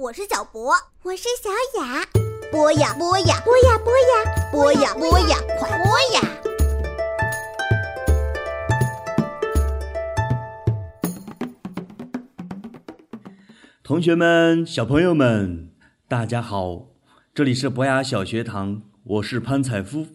我是小博，我是小雅。播呀播呀播呀播呀播呀播呀，快播呀！同学们、小朋友们，大家好，这里是博雅小学堂，我是潘采夫。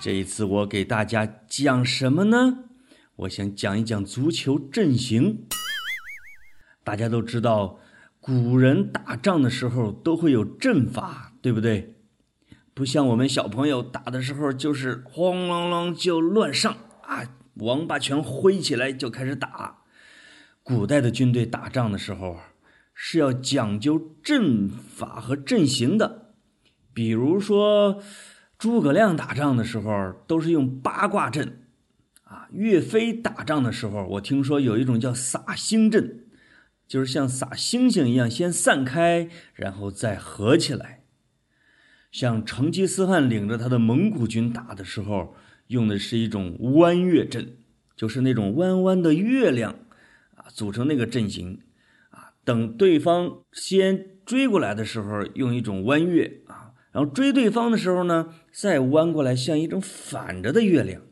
这一次我给大家讲什么呢？我想讲一讲足球阵型。大家都知道，古人打仗的时候都会有阵法，对不对？不像我们小朋友打的时候，就是哐啷啷就乱上啊，王八拳挥起来就开始打。古代的军队打仗的时候是要讲究阵法和阵型的，比如说。诸葛亮打仗的时候都是用八卦阵，啊，岳飞打仗的时候，我听说有一种叫撒星阵，就是像撒星星一样，先散开，然后再合起来。像成吉思汗领着他的蒙古军打的时候，用的是一种弯月阵，就是那种弯弯的月亮，啊，组成那个阵型，啊，等对方先追过来的时候，用一种弯月，啊。然后追对方的时候呢，再弯过来，像一种反着的月亮。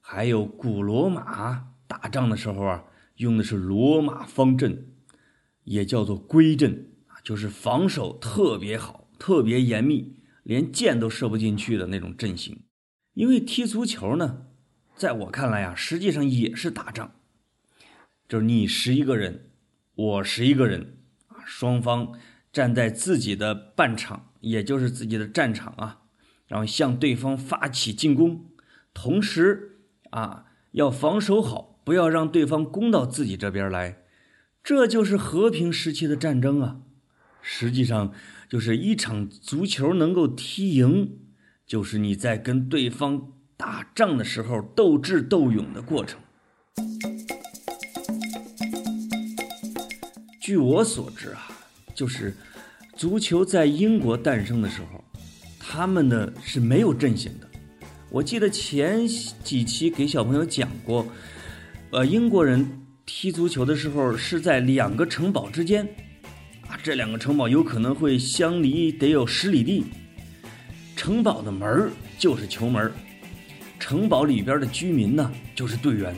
还有古罗马打仗的时候啊，用的是罗马方阵，也叫做龟阵啊，就是防守特别好、特别严密，连箭都射不进去的那种阵型。因为踢足球呢，在我看来啊，实际上也是打仗，就是你十一个人，我十一个人啊，双方站在自己的半场。也就是自己的战场啊，然后向对方发起进攻，同时啊要防守好，不要让对方攻到自己这边来，这就是和平时期的战争啊。实际上，就是一场足球能够踢赢，就是你在跟对方打仗的时候斗智斗勇的过程。据我所知啊，就是。足球在英国诞生的时候，他们呢是没有阵型的。我记得前几期给小朋友讲过，呃，英国人踢足球的时候是在两个城堡之间，啊，这两个城堡有可能会相离得有十里地。城堡的门就是球门，城堡里边的居民呢就是队员，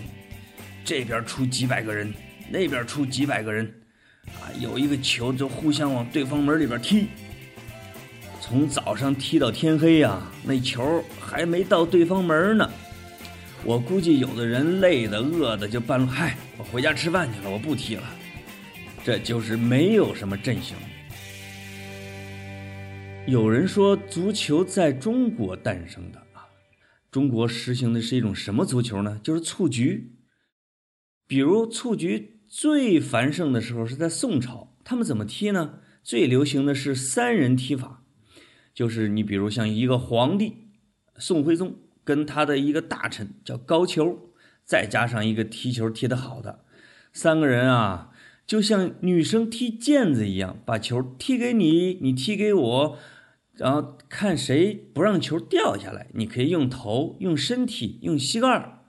这边出几百个人，那边出几百个人。啊，有一个球就互相往对方门里边踢，从早上踢到天黑呀，那球还没到对方门呢。我估计有的人累的、饿的，就半路嗨，我回家吃饭去了，我不踢了。这就是没有什么阵型。有人说足球在中国诞生的啊，中国实行的是一种什么足球呢？就是蹴鞠，比如蹴鞠。最繁盛的时候是在宋朝，他们怎么踢呢？最流行的是三人踢法，就是你比如像一个皇帝宋徽宗跟他的一个大臣叫高俅，再加上一个踢球踢得好的，三个人啊，就像女生踢毽子一样，把球踢给你，你踢给我，然后看谁不让球掉下来，你可以用头、用身体、用膝盖，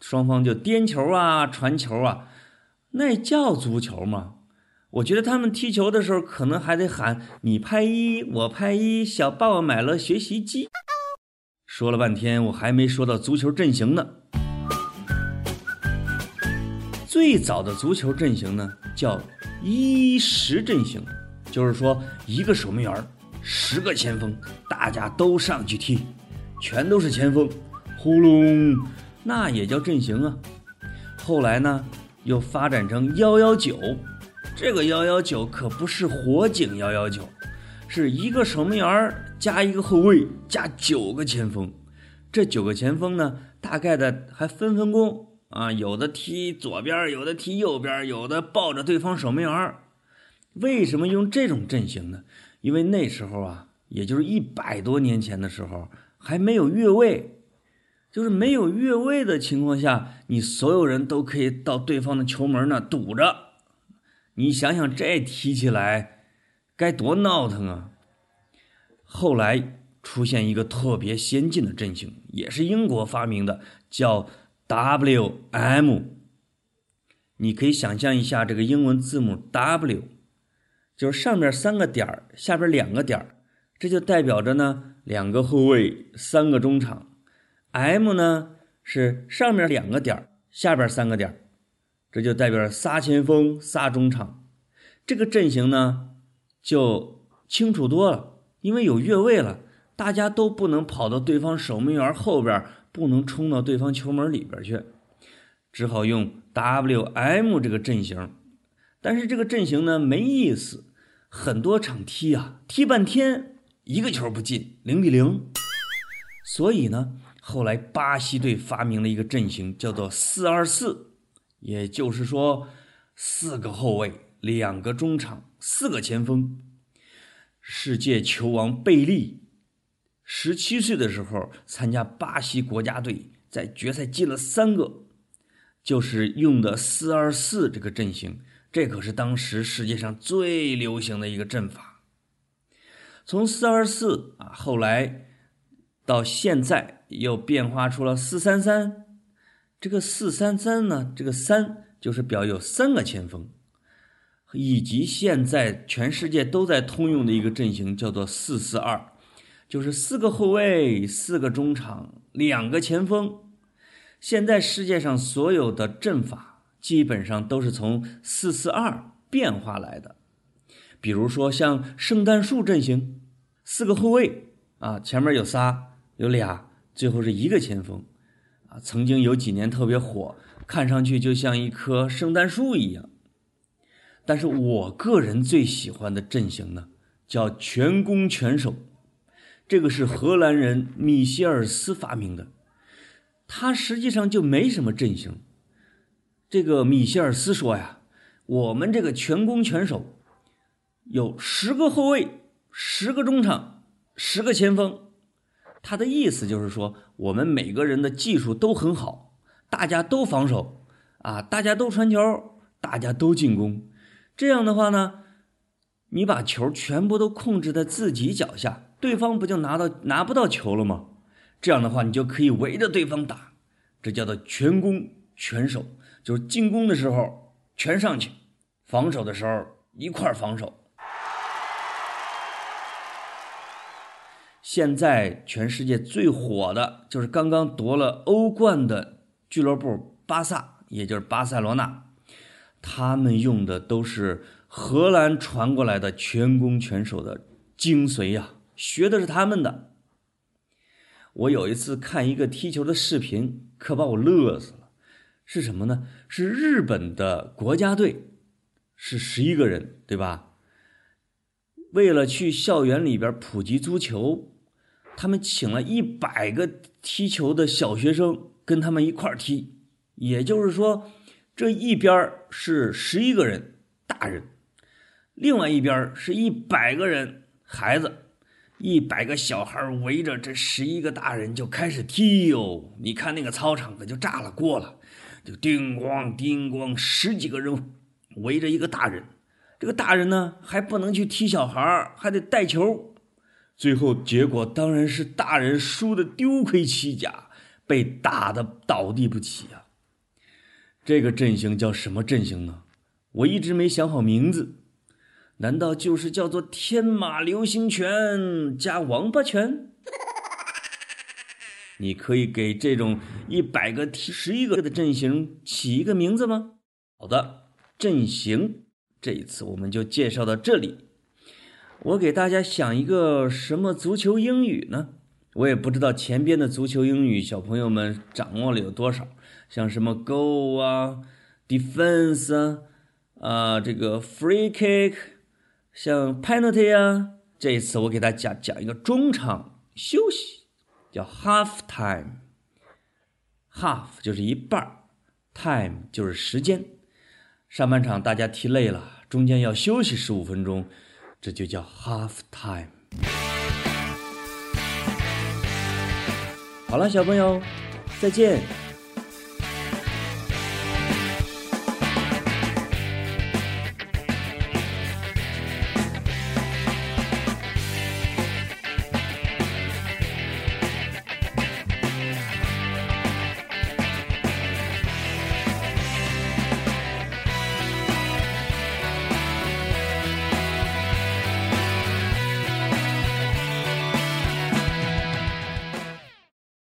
双方就颠球啊、传球啊。那叫足球吗？我觉得他们踢球的时候可能还得喊“你拍一，我拍一”，小霸王买了学习机。说了半天，我还没说到足球阵型呢。最早的足球阵型呢，叫一十阵型，就是说一个守门员，十个前锋，大家都上去踢，全都是前锋，呼隆，那也叫阵型啊。后来呢？又发展成幺幺九，这个幺幺九可不是火警幺幺九，是一个守门员加一个后卫加九个前锋。这九个前锋呢，大概的还分分工啊，有的踢左边，有的踢右边，有的抱着对方守门员。为什么用这种阵型呢？因为那时候啊，也就是一百多年前的时候，还没有越位，就是没有越位的情况下，你所有人都可以到对方的球门那堵着。你想想这踢起来该多闹腾啊！后来出现一个特别先进的阵型，也是英国发明的，叫 WM。你可以想象一下这个英文字母 W，就是上面三个点，下边两个点，这就代表着呢两个后卫，三个中场。M 呢是上面两个点，下边三个点，这就代表仨前锋，仨中场。这个阵型呢就清楚多了，因为有越位了，大家都不能跑到对方守门员后边，不能冲到对方球门里边去，只好用 WM 这个阵型。但是这个阵型呢没意思，很多场踢啊，踢半天一个球不进，零比零。所以呢。后来，巴西队发明了一个阵型，叫做四二四，也就是说，四个后卫，两个中场，四个前锋。世界球王贝利，十七岁的时候参加巴西国家队，在决赛进了三个，就是用的四二四这个阵型。这可是当时世界上最流行的一个阵法。从四二四啊，后来到现在。又变化出了四三三，这个四三三呢，这个三就是表有三个前锋，以及现在全世界都在通用的一个阵型叫做四四二，就是四个后卫、四个中场、两个前锋。现在世界上所有的阵法基本上都是从四四二变化来的，比如说像圣诞树阵型，四个后卫啊，前面有仨，有俩。最后是一个前锋，啊，曾经有几年特别火，看上去就像一棵圣诞树一样。但是我个人最喜欢的阵型呢，叫全攻全守，这个是荷兰人米歇尔斯发明的，他实际上就没什么阵型。这个米歇尔斯说呀，我们这个全攻全守，有十个后卫，十个中场，十个前锋。他的意思就是说，我们每个人的技术都很好，大家都防守，啊，大家都传球，大家都进攻。这样的话呢，你把球全部都控制在自己脚下，对方不就拿到拿不到球了吗？这样的话，你就可以围着对方打，这叫做全攻全守，就是进攻的时候全上去，防守的时候一块防守。现在全世界最火的就是刚刚夺了欧冠的俱乐部巴萨，也就是巴塞罗那，他们用的都是荷兰传过来的全攻全守的精髓呀，学的是他们的。我有一次看一个踢球的视频，可把我乐死了。是什么呢？是日本的国家队，是十一个人，对吧？为了去校园里边普及足球。他们请了一百个踢球的小学生跟他们一块儿踢，也就是说，这一边是十一个人大人，另外一边是一百个人孩子，一百个小孩围着这十一个大人就开始踢哟。你看那个操场可就炸了锅了，就叮咣叮咣，十几个人围着一个大人，这个大人呢还不能去踢小孩，还得带球。最后结果当然是大人输的丢盔弃甲，被打的倒地不起呀。这个阵型叫什么阵型呢？我一直没想好名字，难道就是叫做天马流星拳加王八拳？你可以给这种一百个踢十一个的阵型起一个名字吗？好的，阵型这一次我们就介绍到这里。我给大家想一个什么足球英语呢？我也不知道前边的足球英语小朋友们掌握了有多少，像什么 go 啊，defense 啊，啊这个 free kick，像 penalty 啊。这一次我给大家讲一个中场休息，叫 half time。half 就是一半，time 就是时间。上半场大家踢累了，中间要休息十五分钟。这就叫 half time。好了，小朋友，再见。